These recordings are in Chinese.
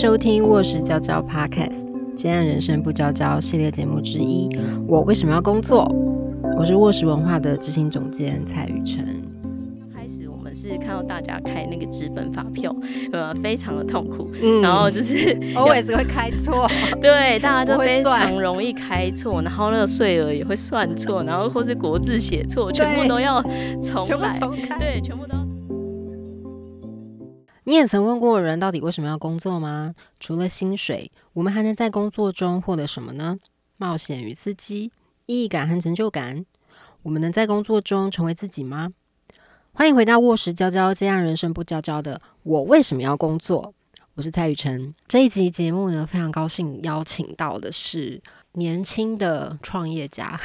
收听《卧室娇娇 Podcast》，今天人生不娇娇系列节目之一。我为什么要工作？我是卧室文化的执行总监蔡雨辰。开始我们是看到大家开那个纸本发票，呃，非常的痛苦，嗯，然后就是 always 会开错，对，大家都非常容易开错，然后那个税额也会算错，然后或是国字写错，全部都要重来，对，全部都。你也曾问过人到底为什么要工作吗？除了薪水，我们还能在工作中获得什么呢？冒险与刺激、意义感和成就感。我们能在工作中成为自己吗？欢迎回到卧室娇娇，这样人生不娇娇的我为什么要工作？我是蔡雨辰。这一集节目呢，非常高兴邀请到的是年轻的创业家。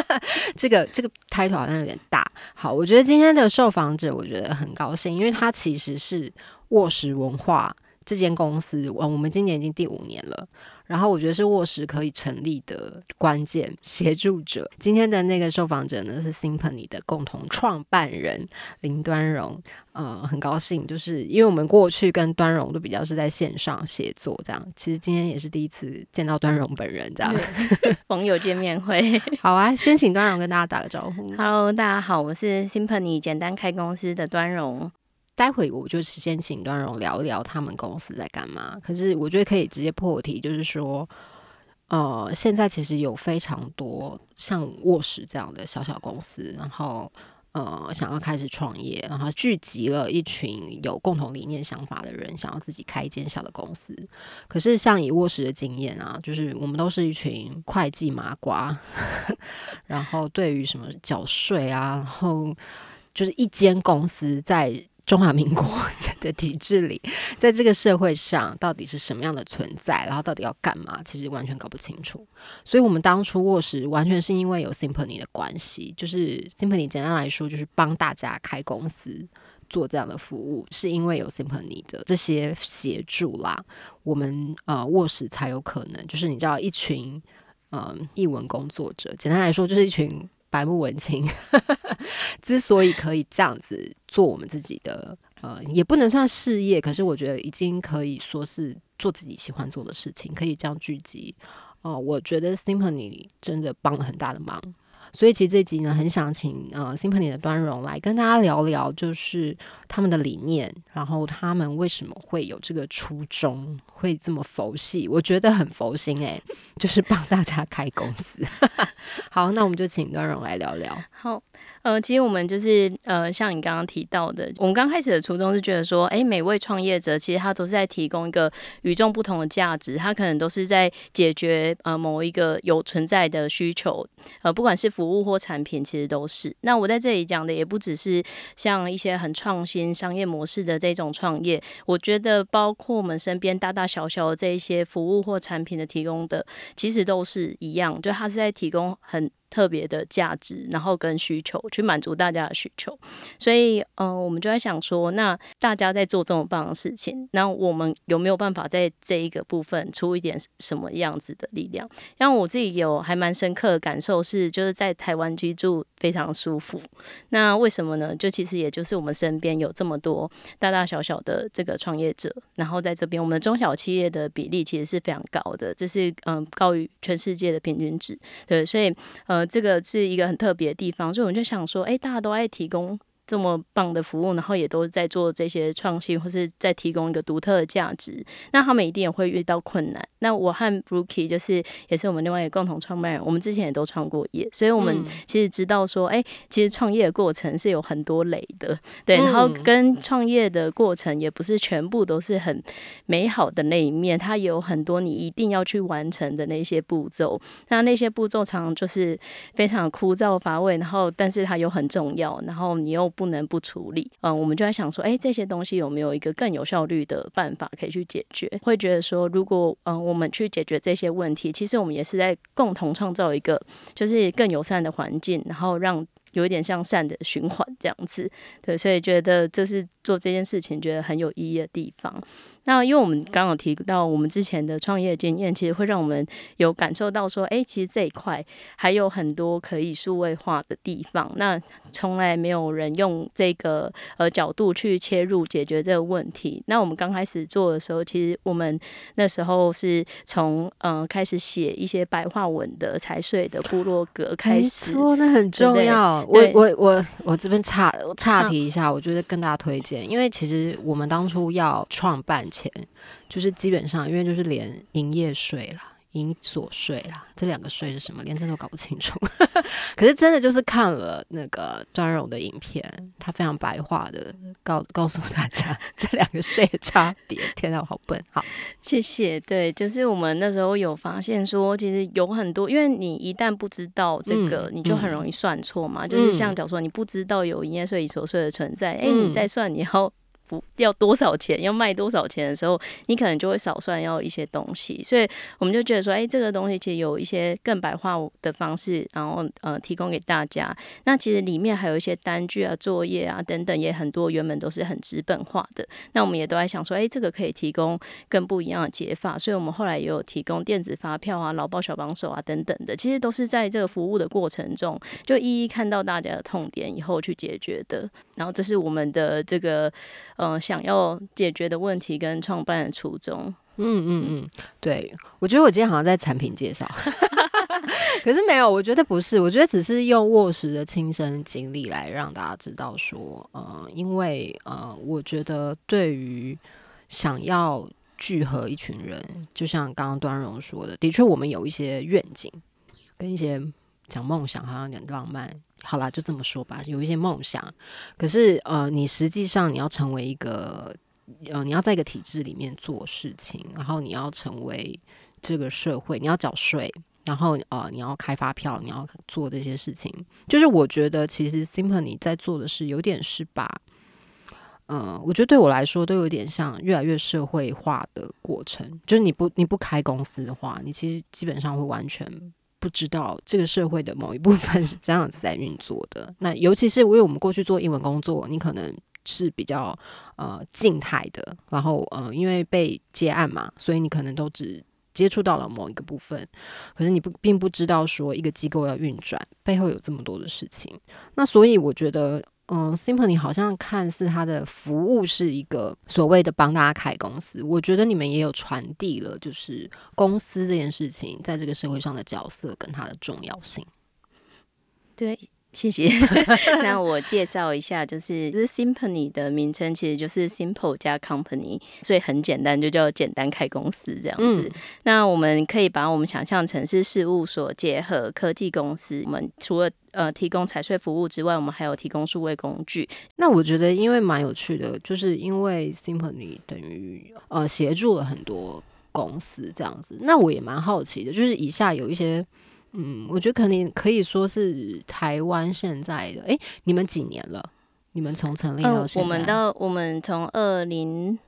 这个这个 title 好像有点大。好，我觉得今天的受访者，我觉得很高兴，因为他其实是。卧室文化这间公司，我我们今年已经第五年了。然后我觉得是卧室可以成立的关键协助者。今天的那个受访者呢是 Simpany 的共同创办人林端荣。呃，很高兴，就是因为我们过去跟端荣都比较是在线上协作，这样。其实今天也是第一次见到端荣本人，这样。网友见面会。好啊，先请端荣跟大家打个招呼。Hello，大家好，我是 Simpany 简单开公司的端荣。待会我就先请端荣聊一聊他们公司在干嘛。可是我觉得可以直接破题，就是说，呃，现在其实有非常多像卧室这样的小小公司，然后呃想要开始创业，然后聚集了一群有共同理念想法的人，想要自己开一间小的公司。可是像以卧室的经验啊，就是我们都是一群会计麻瓜，然后对于什么缴税啊，然后就是一间公司在。中华民国 的体制里，在这个社会上到底是什么样的存在，然后到底要干嘛，其实完全搞不清楚。所以，我们当初卧室完全是因为有 Simpany 的关系，就是 Simpany 简单来说就是帮大家开公司做这样的服务，是因为有 Simpany 的这些协助啦，我们呃卧室才有可能，就是你知道一群嗯译文工作者，简单来说就是一群。白木文青 之所以可以这样子做我们自己的，呃，也不能算事业，可是我觉得已经可以说是做自己喜欢做的事情，可以这样聚集。哦，我觉得 Simpany 真的帮了很大的忙。所以其实这集呢，很想请呃 Simpany 的端荣来跟大家聊聊，就是他们的理念，然后他们为什么会有这个初衷，会这么佛系？我觉得很佛心诶，就是帮大家开公司。好，那我们就请端荣来聊聊。好。呃，其实我们就是呃，像你刚刚提到的，我们刚开始的初衷是觉得说，哎，每位创业者其实他都是在提供一个与众不同的价值，他可能都是在解决呃某一个有存在的需求，呃，不管是服务或产品，其实都是。那我在这里讲的也不只是像一些很创新商业模式的这种创业，我觉得包括我们身边大大小小的这一些服务或产品的提供的，其实都是一样，就他是在提供很。特别的价值，然后跟需求去满足大家的需求，所以，嗯，我们就在想说，那大家在做这么棒的事情，那我们有没有办法在这一个部分出一点什么样子的力量？让我自己有还蛮深刻的感受是，就是在台湾居住非常舒服。那为什么呢？就其实也就是我们身边有这么多大大小小的这个创业者，然后在这边，我们的中小企业的比例其实是非常高的，这是嗯高于全世界的平均值。对，所以，呃。这个是一个很特别的地方，所以我们就想说，哎，大家都爱提供。这么棒的服务，然后也都在做这些创新，或是在提供一个独特的价值，那他们一定也会遇到困难。那我和 Rookie 就是也是我们另外一个共同创办人，我们之前也都创过业，所以我们其实知道说，哎，其实创业的过程是有很多累的，对，然后跟创业的过程也不是全部都是很美好的那一面，它有很多你一定要去完成的那些步骤，那那些步骤常常就是非常枯燥乏味，然后但是它又很重要，然后你又。不能不处理，嗯，我们就在想说，哎，这些东西有没有一个更有效率的办法可以去解决？会觉得说，如果嗯，我们去解决这些问题，其实我们也是在共同创造一个就是更友善的环境，然后让有一点像善的循环这样子。对，所以觉得这是做这件事情觉得很有意义的地方。那因为我们刚刚提到我们之前的创业经验，其实会让我们有感受到说，哎，其实这一块还有很多可以数位化的地方。那从来没有人用这个呃角度去切入解决这个问题。那我们刚开始做的时候，其实我们那时候是从嗯开始写一些白话文的财税的部落格开始，错，那很重要。我我我我这边岔岔提一下，我就是跟大家推荐，因为其实我们当初要创办。前就是基本上，因为就是连营业税啦、营所税啦，这两个税是什么，连这都搞不清楚。可是真的就是看了那个张荣的影片，他非常白话的告告诉大家 这两个税的差别。天哪，我好笨！好，谢谢。对，就是我们那时候有发现说，其实有很多，因为你一旦不知道这个，你就很容易算错嘛。就是像假如说你不知道有营业税、所税的存在，哎，你再算以要多少钱？要卖多少钱的时候，你可能就会少算要一些东西，所以我们就觉得说，哎，这个东西其实有一些更白话的方式，然后呃提供给大家。那其实里面还有一些单据啊、作业啊等等，也很多原本都是很资本化的。那我们也都在想说，哎，这个可以提供更不一样的解法。所以我们后来也有提供电子发票啊、劳保小帮手啊等等的，其实都是在这个服务的过程中，就一一看到大家的痛点以后去解决的。然后这是我们的这个。嗯，想要解决的问题跟创办的初衷，嗯嗯嗯，对我觉得我今天好像在产品介绍，可是没有，我觉得不是，我觉得只是用卧实的亲身经历来让大家知道说，呃，因为呃，我觉得对于想要聚合一群人，就像刚刚端荣说的，的确我们有一些愿景跟一些讲梦想，好像有点浪漫。好啦，就这么说吧。有一些梦想，可是呃，你实际上你要成为一个呃，你要在一个体制里面做事情，然后你要成为这个社会，你要缴税，然后呃，你要开发票，你要做这些事情。就是我觉得，其实 Simple 你在做的是有点是把，嗯，我觉得对我来说都有点像越来越社会化的过程。就是你不你不开公司的话，你其实基本上会完全。不知道这个社会的某一部分是这样子在运作的。那尤其是因为我们过去做英文工作，你可能是比较呃静态的，然后呃因为被接案嘛，所以你可能都只接触到了某一个部分，可是你不并不知道说一个机构要运转背后有这么多的事情。那所以我觉得。嗯，Simple，你好像看似它的服务是一个所谓的帮大家开公司，我觉得你们也有传递了，就是公司这件事情在这个社会上的角色跟它的重要性。对。谢谢。那我介绍一下，就是这 Simple 的名称其实就是 Simple 加 Company，所以很简单，就叫简单开公司这样子。那我们可以把我们想象成是事务所结合科技公司。我们除了呃提供财税服务之外，我们还有提供数位工具。那我觉得因为蛮有趣的，就是因为 Simpany 等于呃协助了很多公司这样子。那我也蛮好奇的，就是以下有一些。嗯，我觉得肯定可以说是台湾现在的。哎，你们几年了？你们从成立到现在？我们到我们从二零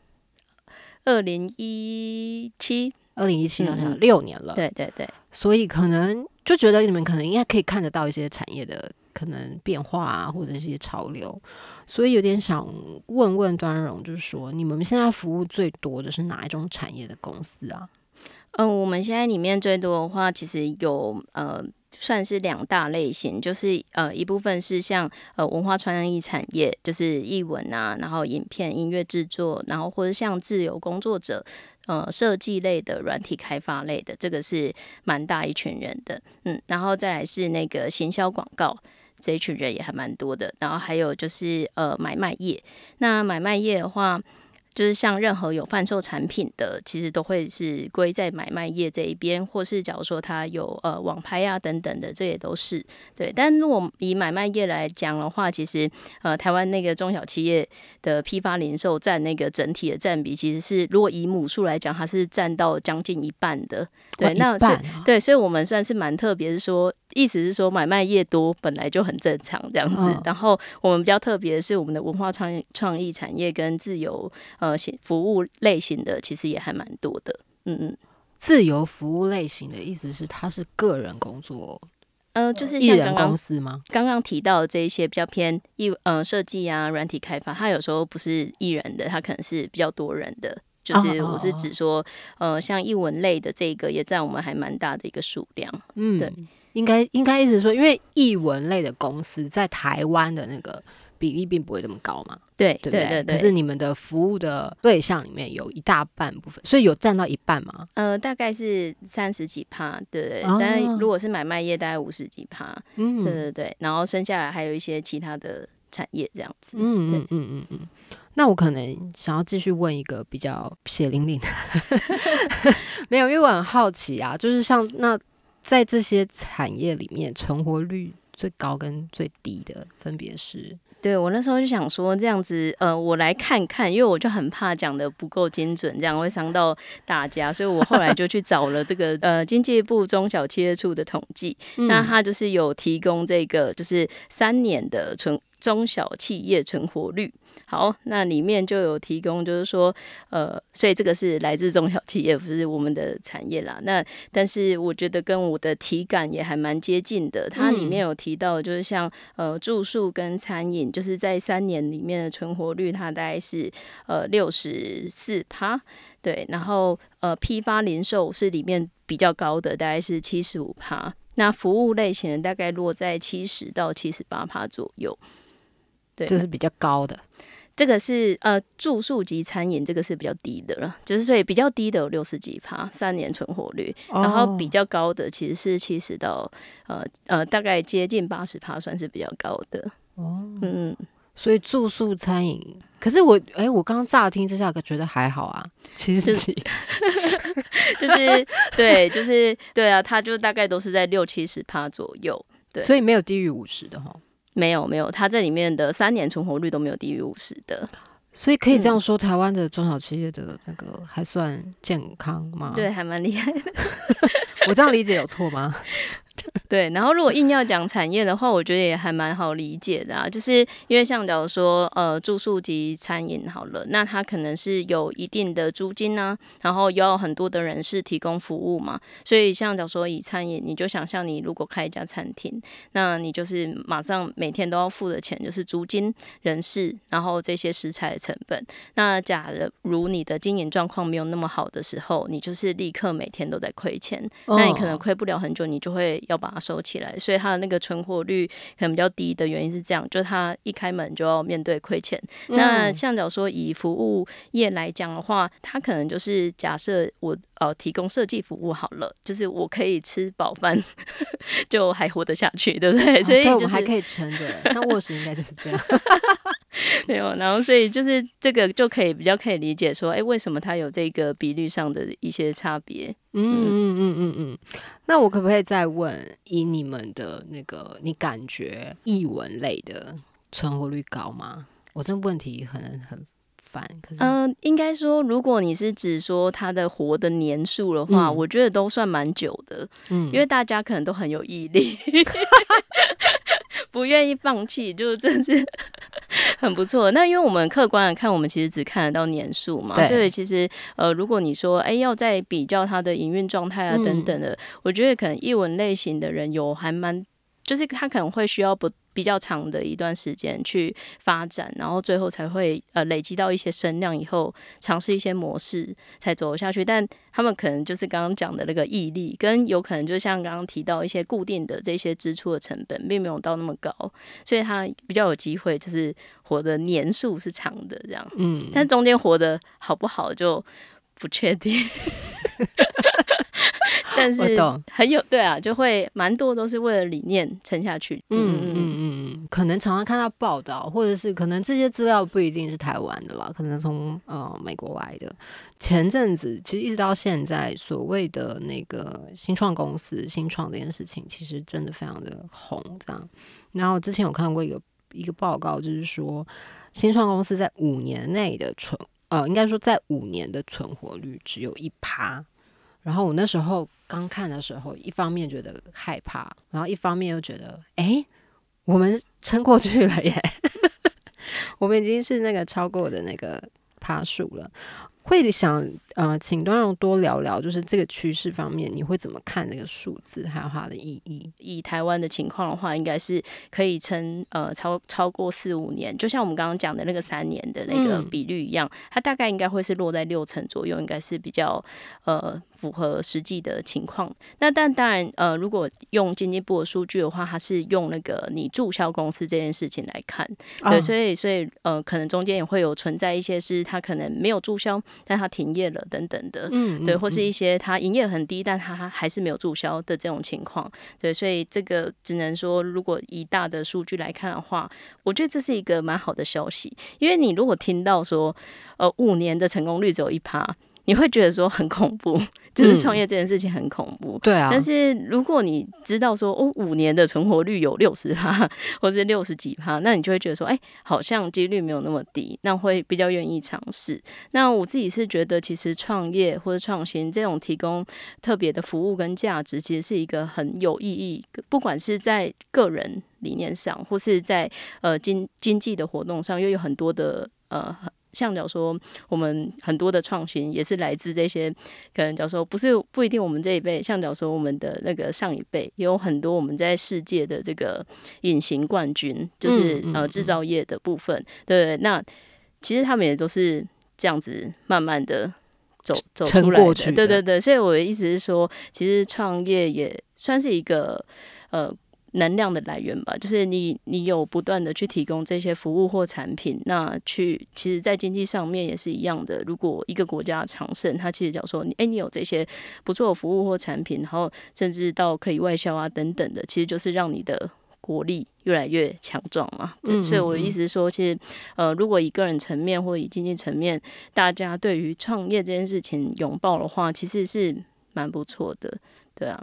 二零一七，二零一七到现在六年了。对对对，所以可能就觉得你们可能应该可以看得到一些产业的可能变化啊，或者一些潮流。所以有点想问问端荣，就是说你们现在服务最多的是哪一种产业的公司啊？嗯，我们现在里面最多的话，其实有呃，算是两大类型，就是呃，一部分是像呃文化传译产业，就是译文啊，然后影片、音乐制作，然后或者像自由工作者，呃，设计类的、软体开发类的，这个是蛮大一群人的，嗯，然后再来是那个行销广告这一群人也还蛮多的，然后还有就是呃买卖业，那买卖业的话。就是像任何有贩售产品的，其实都会是归在买卖业这一边，或是假如说它有呃网拍啊等等的，这也都是对。但如果以买卖业来讲的话，其实呃台湾那个中小企业的批发零售占那个整体的占比，其实是如果以母数来讲，它是占到将近一半的。对，那是对，所以我们算是蛮特别，是说。意思是说，买卖业多本来就很正常这样子。然后我们比较特别的是，我们的文化创创意产业跟自由呃服务类型的，其实也还蛮多的。嗯嗯，自由服务类型的意思是，它是个人工作呃，就是艺人像刚刚公司吗？刚刚提到的这一些比较偏艺呃设计啊、软体开发，它有时候不是艺人的，它可能是比较多人的。就是我是指说，呃，像译文类的这个也占我们还蛮大的一个数量。嗯，对，应该应该意思是说，因为译文类的公司在台湾的那个比例并不会这么高嘛，对对不对？对对。可是你们的服务的对象里面有一大半部分，所以有占到一半吗？呃，大概是三十几趴，对对。哦但如果是买卖业，大概五十几趴，嗯对对对。然后剩下来还有一些其他的产业这样子。嗯嗯嗯嗯嗯。那我可能想要继续问一个比较血淋淋的，没有，因为我很好奇啊，就是像那在这些产业里面，存活率最高跟最低的分别是？对我那时候就想说这样子，呃，我来看看，因为我就很怕讲的不够精准，这样会伤到大家，所以我后来就去找了这个呃经济部中小企业处的统计，那他就是有提供这个就是三年的存中小企业存活率。好，那里面就有提供，就是说，呃，所以这个是来自中小企业，不是我们的产业啦。那但是我觉得跟我的体感也还蛮接近的。它里面有提到，就是像呃住宿跟餐饮，就是在三年里面的存活率，它大概是呃六十四趴，对。然后呃批发零售是里面比较高的，大概是七十五趴。那服务类型的大概落在七十到七十八趴左右。对，这是比较高的。这个是呃住宿及餐饮，这个是比较低的了，就是所以比较低的有六十几趴三年存活率，然后比较高的其实是七十到呃呃大概接近八十趴，算是比较高的。哦，嗯，所以住宿餐饮，可是我哎、我刚刚乍听之下觉得还好啊，七十几，就是对，就是对啊，它就大概都是在六七十趴左右。对所以没有低于五十的哈。没有没有，它这里面的三年存活率都没有低于五十的。所以可以这样说，台湾的中小企业的那个还算健康吗？对，，还蛮厉害的。我这样理解有错吗？对，然后如果硬要讲产业的话，我觉得也还蛮好理解的啊，就是因为像假如说呃住宿及餐饮好了，那它可能是有一定的租金啊，然后也有很多的人士提供服务嘛，所以像假如说以餐饮，你就想象你如果开一家餐厅，那你就是马上每天都要付的钱就是租金、人事，然后这些食材的成本。那假如你的经营状况没有那么好的时候，你就是立刻每天都在亏钱，那你可能哦亏不了很久，你就会要把它收起来，所以它的那个存活率可能比较低的原因是这样，就它一开门就要面对亏钱。那嗯像假如说以服务业来讲的话，它可能就是假设我呃提供设计服务好了，就是我可以吃饱饭 就还活得下去，对不对？啊所以就是对我们还可以撑着，像卧室应该就是这样。没有，然后所以就是这个就可以比较可以理解说，哎，为什么它有这个比率上的一些差别？嗯嗯嗯嗯嗯。那我可不可以再问，以你们的那个，你感觉译文类的存活率高吗？我这问题可能很烦，可是嗯、应该说，如果你是指说它的活的年数的话，嗯我觉得都算蛮久的，嗯因为大家可能都很有毅力，不愿意放弃，就是真是 很不错。那因为我们客观的看，我们其实只看得到年数嘛，对所以其实呃，如果你说哎、要再比较它的营运状态啊嗯等等的，我觉得可能译文类型的人有还蛮，就是他可能会需要不。比较长的一段时间去发展，然后最后才会呃累积到一些声量，以后尝试一些模式才走下去。但他们可能就是刚刚讲的那个毅力，跟有可能就像刚刚提到一些固定的这些支出的成本，并没有到那么高，所以他比较有机会就是活的年数是长的这样。嗯，但中间活的好不好就不确定。但是很有对啊，就会蛮多都是为了理念撑下去。嗯嗯嗯嗯，可能常常看到报道，或者是可能这些资料不一定是台湾的吧，可能从呃美国来的。前阵子其实一直到现在，所谓的那个新创公司新创这件事情，其实真的非常的红。这样，然后之前有看过一个一个报告，就是说新创公司在五年内的存呃，应该说在五年的存活率只有一趴。然后我那时候刚看的时候，一方面觉得害怕，然后一方面又觉得，哎，我们撑过去了耶，我们已经是那个超过的那个趴数了。会想呃，请端荣多聊聊，就是这个趋势方面，你会怎么看这个数字，还有它的意义？以台湾的情况的话，应该是可以撑呃超超过四五年，就像我们刚刚讲的那个三年的那个比率一样，它大概应该会是落在六成左右，应该是比较呃。符合实际的情况，那但当然，呃，如果用经济部的数据的话，它是用那个你注销公司这件事情来看，对，所以所以呃，可能中间也会有存在一些是它可能没有注销，但它停业了等等的，嗯，对，或是一些它营业很低，但它还是没有注销的这种情况，对，所以这个只能说，如果以大的数据来看的话，我觉得这是一个蛮好的消息，因为你如果听到说，呃，五年的成功率只有一趴。你会觉得说很恐怖，就是创业这件事情很恐怖。对啊，但是如果你知道说哦，五年的存活率有六十趴，或是六十几趴，那你就会觉得说，哎，好像几率没有那么低，那会比较愿意尝试。那我自己是觉得，其实创业或者创新这种提供特别的服务跟价值，其实是一个很有意义，不管是在个人理念上，或是在呃经经济的活动上，又有很多的呃。像假如说，我们很多的创新也是来自这些，可能假如说不是不一定我们这一辈，像假如说我们的那个上一辈，也有很多我们在世界的这个隐形冠军，就是呃制造业的部分，对那其实他们也都是这样子慢慢的走走出来的，对对对。所以我的意思是说，其实创业也算是一个呃。能量的来源吧，就是你，你有不断的去提供这些服务或产品，那去其实，在经济上面也是一样的。如果一个国家强盛，它其实讲说，你哎，你有这些不错的服务或产品，然后甚至到可以外销啊等等的，其实就是让你的国力越来越强壮嘛。所以我的意思是说，其实呃，如果以个人层面或以经济层面，大家对于创业这件事情拥抱的话，其实是蛮不错的，对啊，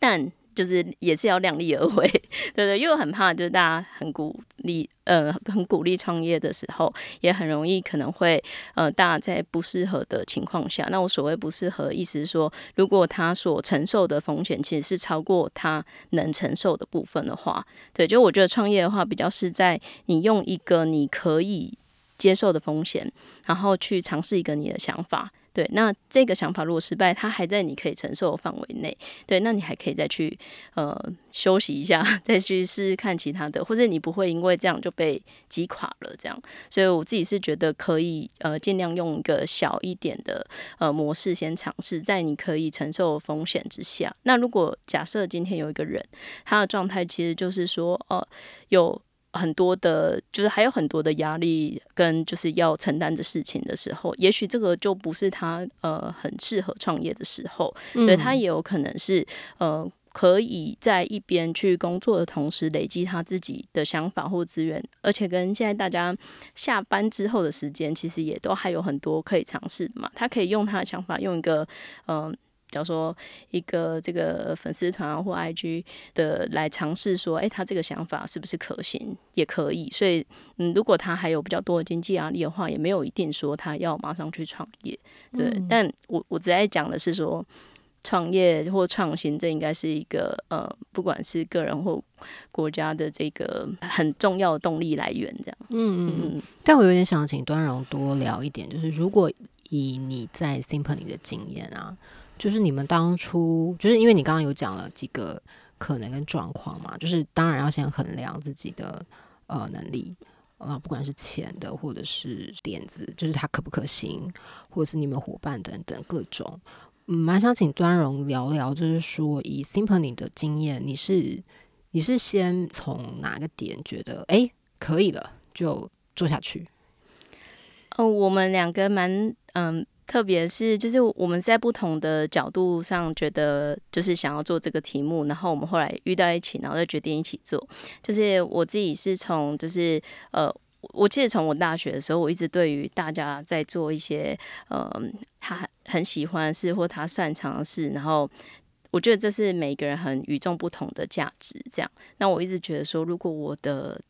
但。就是也是要量力而为，对对，因为我很怕就是大家很鼓励，呃，很鼓励创业的时候，也很容易可能会，呃，大家在不适合的情况下，那我所谓不适合，意思是说，如果他所承受的风险其实是超过他能承受的部分的话，对，就我觉得创业的话，比较是在你用一个你可以接受的风险，然后去尝试一个你的想法。对，那这个想法如果失败，它还在你可以承受的范围内。对，那你还可以再去呃休息一下，再去试试看其他的，或者你不会因为这样就被击垮了。这样，所以我自己是觉得可以呃尽量用一个小一点的呃模式先尝试，在你可以承受风险之下。那如果假设今天有一个人，他的状态其实就是说，呃，有。很多的，就是还有很多的压力跟就是要承担的事情的时候，也许这个就不是他呃很适合创业的时候，对他也有可能是呃可以在一边去工作的同时累积他自己的想法或资源，而且跟现在大家下班之后的时间其实也都还有很多可以尝试嘛，他可以用他的想法用一个嗯。假如说一个这个粉丝团或 IG 的来尝试说，哎，他这个想法是不是可行？也可以。所以，嗯，如果他还有比较多的经济压力的话，也没有一定说他要马上去创业。对，但我我只在讲的是说，创业或创新，这应该是一个呃，不管是个人或国家的这个很重要的动力来源。这样，嗯嗯嗯。但我有点想请端荣多聊一点，就是如果以你在 Simply 的经验啊。就是你们当初，就是因为你刚刚有讲了几个可能跟状况嘛，就是当然要先衡量自己的呃能力啊，不管是钱的或者是点子，就是它可不可行，或者是你们伙伴等等各种。嗯，蛮想请端荣聊聊，就是说以 Simply 的经验，你是你是先从哪个点觉得哎可以了就做下去？哦，我们两个蛮嗯。特别是，就是我们在不同的角度上觉得，就是想要做这个题目，然后我们后来遇到一起，然后就决定一起做。就是我自己是从，就是呃，我记得从我大学的时候，我一直对于大家在做一些呃，他很喜欢的事或他擅长的事，然后我觉得这是每个人很与众不同的价值。这样，那我一直觉得说，如果我的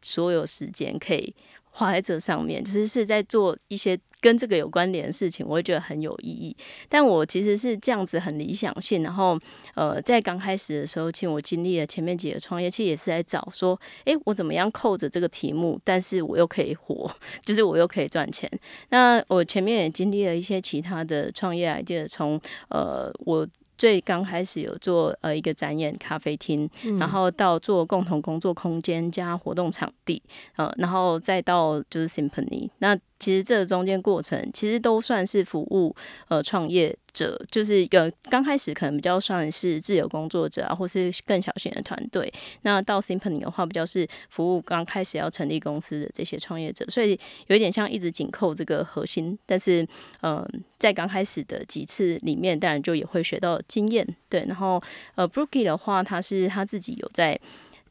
所有时间可以花在这上面，就实是在做一些。跟这个有关联的事情，我会觉得很有意义。但我其实是这样子很理想性，然后呃，在刚开始的时候，其实我经历了前面几个创业，其实也是在找说，诶，我怎么样扣着这个题目，但是我又可以活，就是我又可以赚钱。那我前面也经历了一些其他的创业 idea，从呃我。最刚开始有做呃一个展演咖啡厅，然后到做共同工作空间加活动场地，呃，然后再到就是 Symphony。那其实这个中间过程，其实都算是服务呃创业。者就是一个刚开始可能比较算是自由工作者啊，或是更小型的团队。那到 Symphony 的话，比较是服务刚开始要成立公司的这些创业者，所以有一点像一直紧扣这个核心。但是，嗯，在刚开始的几次里面，当然就也会学到经验。对，然后呃，Brookie 的话，他是他自己有在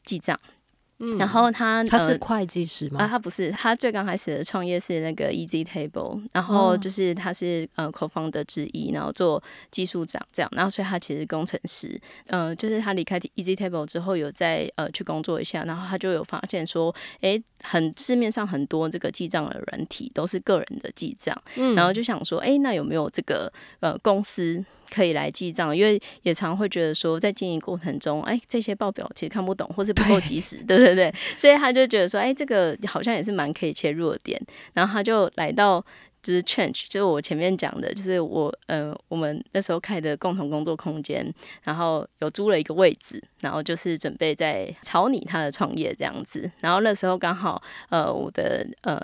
记账。然后他他是会计师吗？啊，他不是，他最刚开始的创业是那个 Easy Table，然后就是他是呃 co-founder 之一，然后做技术长这样，然后所以他其实工程师，嗯，就是他离开 Easy Table 之后，有在呃去工作一下，然后他就有发现说，哎，很市面上很多这个记账的软体都是个人的记账，嗯。然后就想说，哎，那有没有这个呃公司？可以来记账，因为也常会觉得说，在经营过程中，哎，这些报表其实看不懂，或是不够及时，对不对对对，所以他就觉得说，哎，这个好像也是蛮可以切入的点，然后他就来到就是 Change，就是我前面讲的，就是我呃，我们那时候开的共同工作空间，然后有租了一个位置，然后就是准备在草拟他的创业这样子，然后那时候刚好呃，我的呃。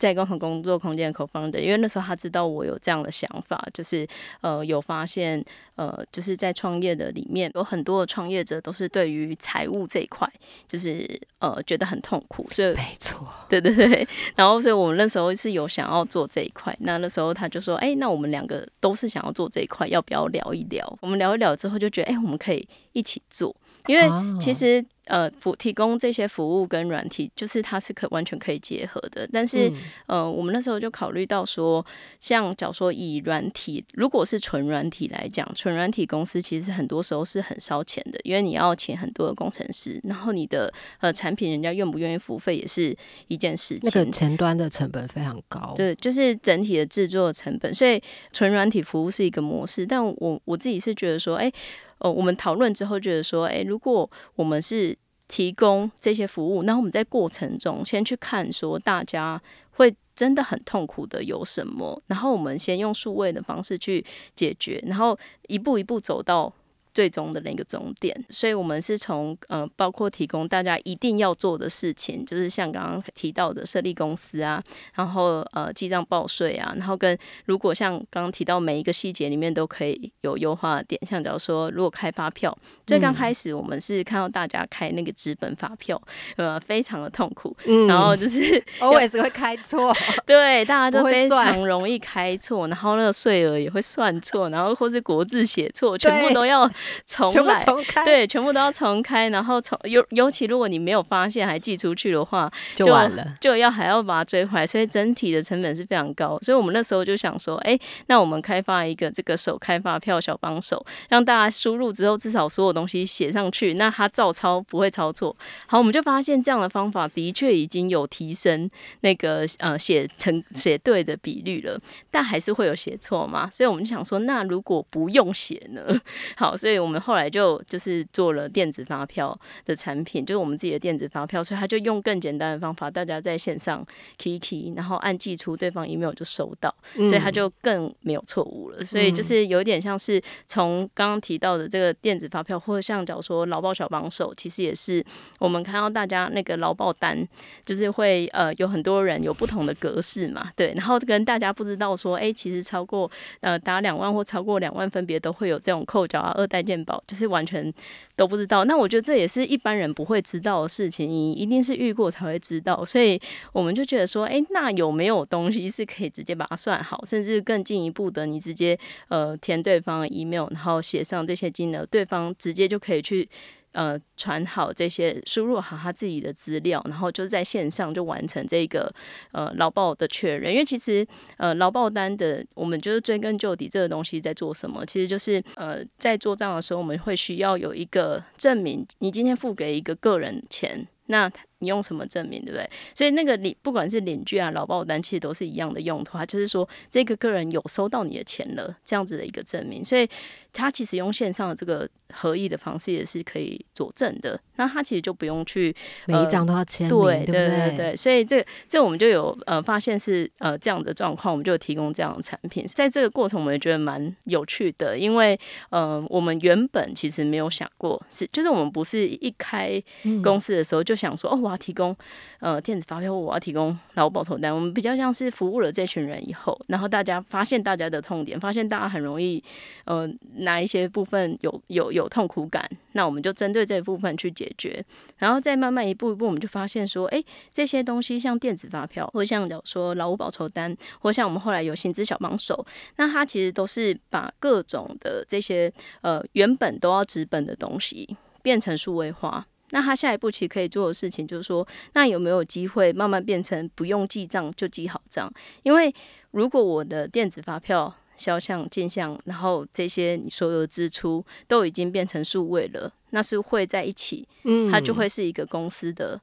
在共同工作空间的 co-founder，因为那时候他知道我有这样的想法，就是呃有发现呃就是在创业的里面有很多的创业者都是对于财务这一块就是呃觉得很痛苦，所以没错，对对对，然后所以我们那时候是有想要做这一块，那那时候他就说，哎，那我们两个都是想要做这一块，要不要聊一聊？我们聊一聊之后就觉得，哎，我们可以一起做，因为其实。呃，服提供这些服务跟软体，就是它是可完全可以结合的。但是，呃，我们那时候就考虑到说，像假如说以软体，如果是纯软体来讲，纯软体公司其实很多时候是很烧钱的，因为你要请很多的工程师，然后你的呃产品人家愿不愿意付费也是一件事情。那个前端的成本非常高，对，就是整体的制作成本。所以纯软体服务是一个模式，但我我自己是觉得说，哎。哦，我们讨论之后觉得说，诶，如果我们是提供这些服务，那我们在过程中先去看说大家会真的很痛苦的有什么，然后我们先用数位的方式去解决，然后一步一步走到。最终的那个终点，所以我们是从呃，包括提供大家一定要做的事情，就是像刚刚提到的设立公司啊，然后呃记账报税啊，然后跟如果像刚刚提到每一个细节里面都可以有优化的点，像假如说如果开发票，最刚开始我们是看到大家开那个纸本发票，呃，非常的痛苦，然后就是 always 会开错，对，大家都非常容易开错，然后那个税额也会算错，然后或是国字写错，全部都要。重来，对，全部都要重开，然后重尤尤其如果你没有发现还寄出去的话，就完了，就要还要把它追回来，所以整体的成本是非常高。所以我们那时候就想说，哎，那我们开发一个这个手开发票小帮手，让大家输入之后至少所有东西写上去，那他照抄不会抄错。好，我们就发现这样的方法的确已经有提升那个呃写成写对的比率了，但还是会有写错嘛？所以我们就想说，那如果不用写呢？好，所以。所以我们后来就就是做了电子发票的产品，就是我们自己的电子发票，所以他就用更简单的方法，大家在线上 key key，然后按寄出，对方 email 就收到，所以他就更没有错误了。所以就是有点像是从刚刚提到的这个电子发票，或者像假如说劳保小帮手，其实也是我们看到大家那个劳保单，就是会呃有很多人有不同的格式嘛，对，然后跟大家不知道说，哎，其实超过呃打两万或超过两万，分别都会有这种扣缴啊二代。鉴宝就是完全都不知道，那我觉得这也是一般人不会知道的事情，你一定是遇过才会知道，所以我们就觉得说，哎，那有没有东西是可以直接把它算好，甚至更进一步的，你直接呃填对方的 email，然后写上这些金额，对方直接就可以去。呃，传好这些，输入好他自己的资料，然后就在线上就完成这个呃劳保的确认。因为其实呃劳保单的，我们就是追根究底，这个东西在做什么？其实就是呃在做账的时候，我们会需要有一个证明，你今天付给一个个人钱。那你用什么证明，对不对？所以那个领不管是领据啊、劳保单，其实都是一样的用途，它就是说这个个人有收到你的钱了，这样子的一个证明。所以他其实用线上的这个合意的方式也是可以佐证的。那他其实就不用去每一张都要签名，对对对？对，所以这这我们就有呃发现是呃这样的状况，我们就有提供这样的产品。在这个过程，我们也觉得蛮有趣的，因为呃我们原本其实没有想过是，就是我们不是一开公司的时候就想说哦，我要提供呃电子发票，我要提供劳保投单。我们比较像是服务了这群人以后，然后大家发现大家的痛点，发现大家很容易呃哪一些部分有有有痛苦感，那我们就针对这部分去解。决，然后再慢慢一步一步，我们就发现说，哎，这些东西像电子发票，或像说劳务报酬单，或像我们后来有薪资小帮手，那它其实都是把各种的这些呃原本都要纸本的东西变成数位化。那他下一步其实可以做的事情就是说，那有没有机会慢慢变成不用记账就记好账？因为如果我的电子发票。销项、进项，然后这些你所有的支出都已经变成数位了，那是会在一起，嗯，它就会是一个公司的。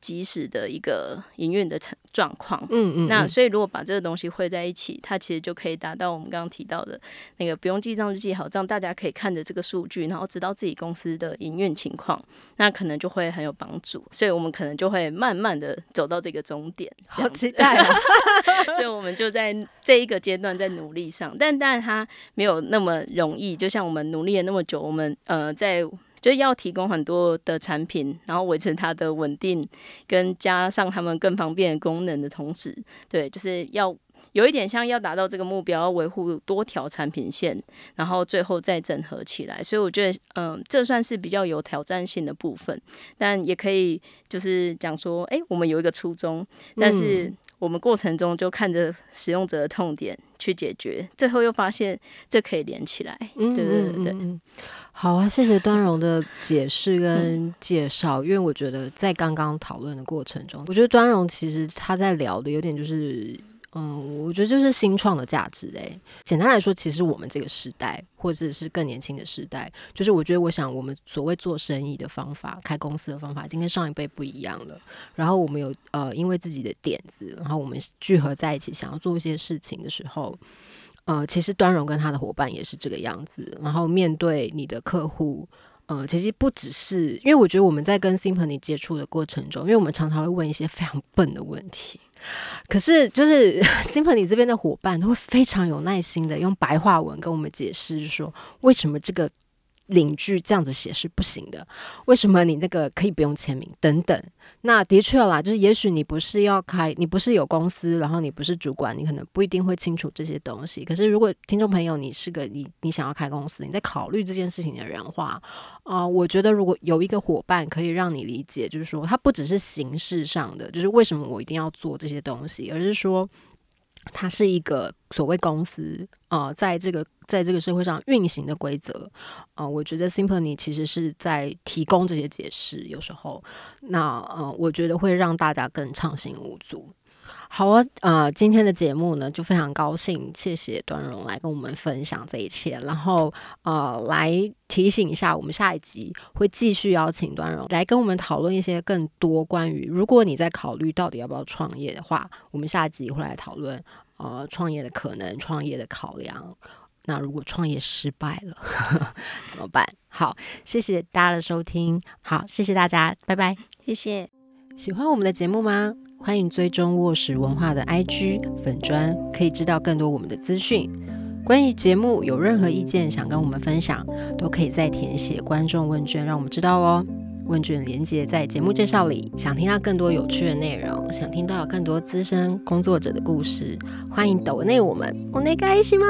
及时的一个营运的成状况，嗯嗯，那所以如果把这个东西汇在一起，它其实就可以达到我们刚刚提到的那个不用记账就记好账，大家可以看着这个数据，然后知道自己公司的营运情况，那可能就会很有帮助。所以我们可能就会慢慢的走到这个终点，好期待啊！所以我们就在这一个阶段在努力上，但当然它没有那么容易，就像我们努力了那么久，我们呃在。就要提供很多的产品，然后维持它的稳定，跟加上他们更方便的功能的同时，对，就是要有一点像要达到这个目标，要维护多条产品线，然后最后再整合起来。所以我觉得，嗯，这算是比较有挑战性的部分，但也可以就是讲说，哎，我们有一个初衷，但是。我们过程中就看着使用者的痛点去解决，最后又发现这可以连起来。对对对对，好啊，谢谢端荣的解释 跟介绍。因为我觉得在刚刚讨论的过程中，我觉得端荣其实他在聊的有点就是。嗯，我觉得就是新创的价值诶。简单来说，其实我们这个时代，或者是更年轻的时代，就是我觉得，我想我们所谓做生意的方法、开公司的方法，已经跟上一辈不一样了。然后我们有呃，因为自己的点子，然后我们聚合在一起，想要做一些事情的时候，呃，其实端荣跟他的伙伴也是这个样子。然后面对你的客户，呃，其实不只是因为我觉得我们在跟 Simpany 接触的过程中，因为我们常常会问一些非常笨的问题。可是，就是 Simpany 这边的伙伴都会非常有耐心的用白话文跟我们解释，说为什么这个。领据这样子写是不行的，为什么你那个可以不用签名等等？那的确啦，就是也许你不是要开，你不是有公司，然后你不是主管，你可能不一定会清楚这些东西。可是如果听众朋友你是个你你想要开公司，你在考虑这件事情的人话，啊，我觉得如果有一个伙伴可以让你理解，就是说他不只是形式上的，就是为什么我一定要做这些东西，而是说。它是一个所谓公司呃，在这个在这个社会上运行的规则呃，我觉得 Simply 其实是在提供这些解释，有时候那呃，我觉得会让大家更畅行无阻。好啊，呃，今天的节目呢，就非常高兴，谢谢端荣来跟我们分享这一切，然后呃，来提醒一下，我们下一集会继续邀请端荣来跟我们讨论一些更多关于，如果你在考虑到底要不要创业的话，我们下一集会来讨论呃创业的可能、创业的考量。那如果创业失败了 怎么办？好，谢谢大家的收听，好，谢谢大家，拜拜，谢谢。喜欢我们的节目吗？欢迎追踪卧室文化的 IG 粉砖，可以知道更多我们的资讯。关于节目有任何意见想跟我们分享，都可以在填写观众问卷，让我们知道哦。问卷连接在节目介绍里。想听到更多有趣的内容，想听到更多资深工作者的故事，欢迎抖内我们。我内开心吗？